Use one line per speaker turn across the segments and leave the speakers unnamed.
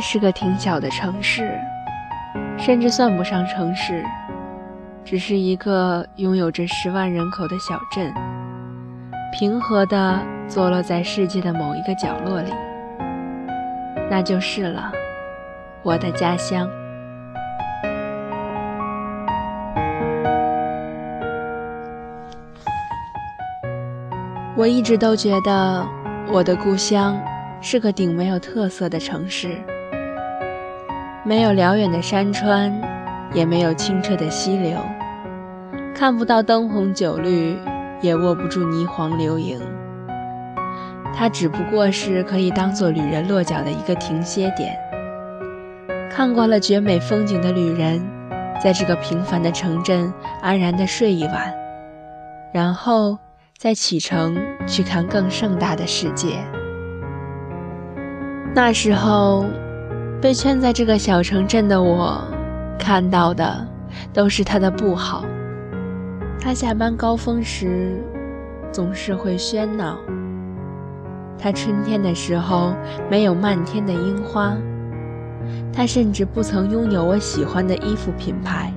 是个挺小的城市，甚至算不上城市，只是一个拥有着十万人口的小镇，平和的坐落在世界的某一个角落里。那就是了，我的家乡。我一直都觉得我的故乡是个顶没有特色的城市，没有辽远的山川，也没有清澈的溪流，看不到灯红酒绿，也握不住霓虹流萤。它只不过是可以当做旅人落脚的一个停歇点。看惯了绝美风景的旅人，在这个平凡的城镇安然地睡一晚，然后。再启程去看更盛大的世界。那时候，被圈在这个小城镇的我，看到的都是他的不好。他下班高峰时总是会喧闹。他春天的时候没有漫天的樱花。他甚至不曾拥有我喜欢的衣服品牌。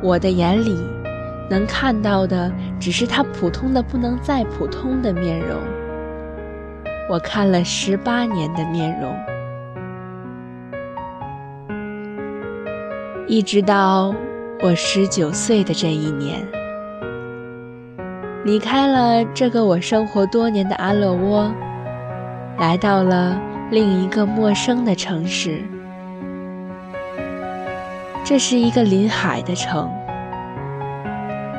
我的眼里。能看到的只是他普通的不能再普通的面容。我看了十八年的面容，一直到我十九岁的这一年，离开了这个我生活多年的安乐窝，来到了另一个陌生的城市。这是一个临海的城。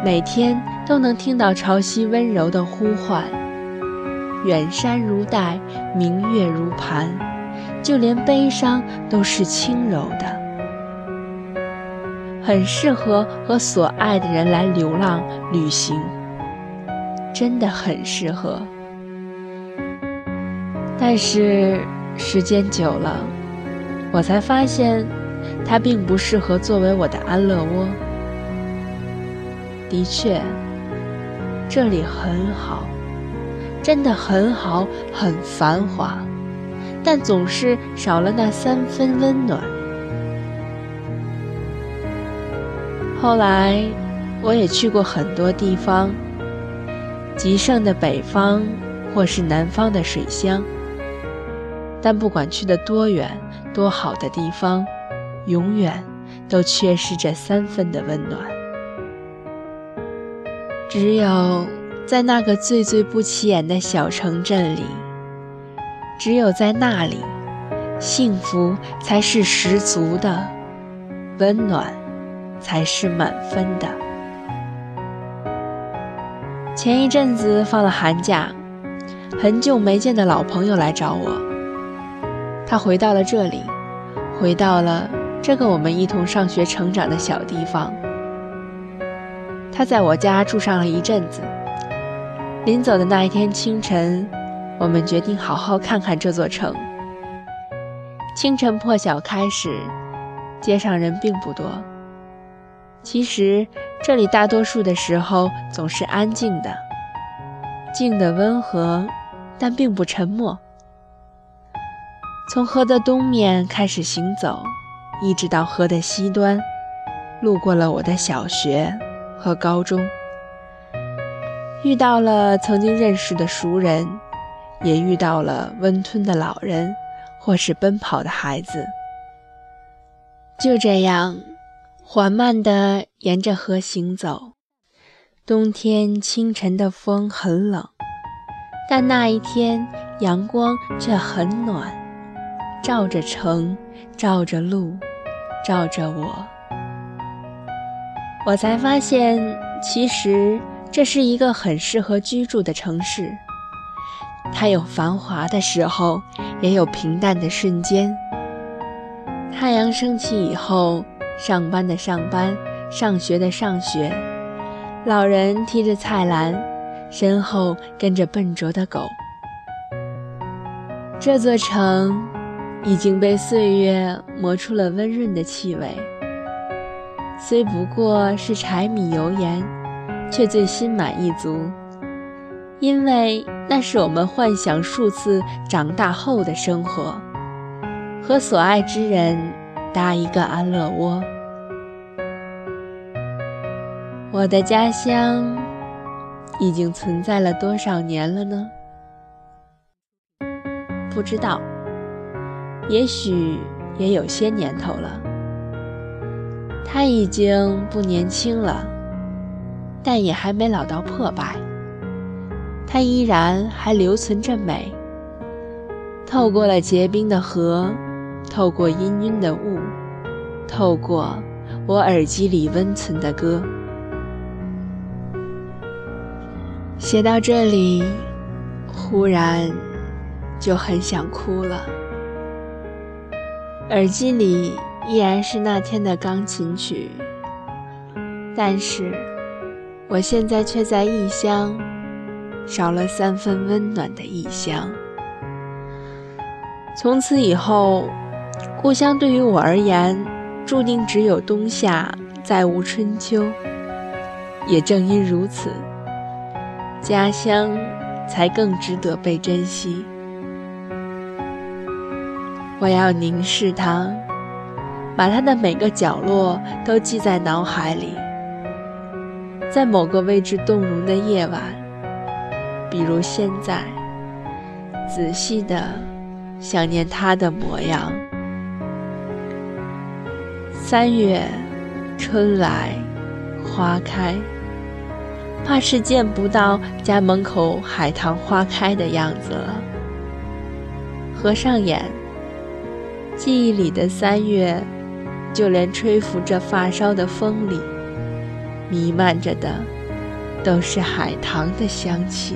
每天都能听到潮汐温柔的呼唤，远山如黛，明月如盘，就连悲伤都是轻柔的，很适合和所爱的人来流浪旅行，真的很适合。但是时间久了，我才发现，它并不适合作为我的安乐窝。的确，这里很好，真的很好，很繁华，但总是少了那三分温暖。后来，我也去过很多地方，极盛的北方，或是南方的水乡，但不管去的多远、多好的地方，永远都缺失着三分的温暖。只有在那个最最不起眼的小城镇里，只有在那里，幸福才是十足的，温暖才是满分的。前一阵子放了寒假，很久没见的老朋友来找我，他回到了这里，回到了这个我们一同上学成长的小地方。他在我家住上了一阵子。临走的那一天清晨，我们决定好好看看这座城。清晨破晓开始，街上人并不多。其实这里大多数的时候总是安静的，静的温和，但并不沉默。从河的东面开始行走，一直到河的西端，路过了我的小学。和高中，遇到了曾经认识的熟人，也遇到了温吞的老人，或是奔跑的孩子。就这样，缓慢地沿着河行走。冬天清晨的风很冷，但那一天阳光却很暖，照着城，照着路，照着我。我才发现，其实这是一个很适合居住的城市。它有繁华的时候，也有平淡的瞬间。太阳升起以后，上班的上班，上学的上学，老人提着菜篮，身后跟着笨拙的狗。这座城已经被岁月磨出了温润的气味。虽不过是柴米油盐，却最心满意足，因为那是我们幻想数次长大后的生活，和所爱之人搭一个安乐窝。我的家乡已经存在了多少年了呢？不知道，也许也有些年头了。它已经不年轻了，但也还没老到破败。它依然还留存着美，透过了结冰的河，透过氤氲的雾，透过我耳机里温存的歌。写到这里，忽然就很想哭了。耳机里依然是那天的钢琴曲，但是我现在却在异乡，少了三分温暖的异乡。从此以后，故乡对于我而言，注定只有冬夏，再无春秋。也正因如此。家乡才更值得被珍惜。我要凝视它，把它的每个角落都记在脑海里。在某个为之动容的夜晚，比如现在，仔细的想念它的模样。三月，春来，花开。怕是见不到家门口海棠花开的样子了。合上眼，记忆里的三月，就连吹拂着发梢的风里，弥漫着的，都是海棠的香气。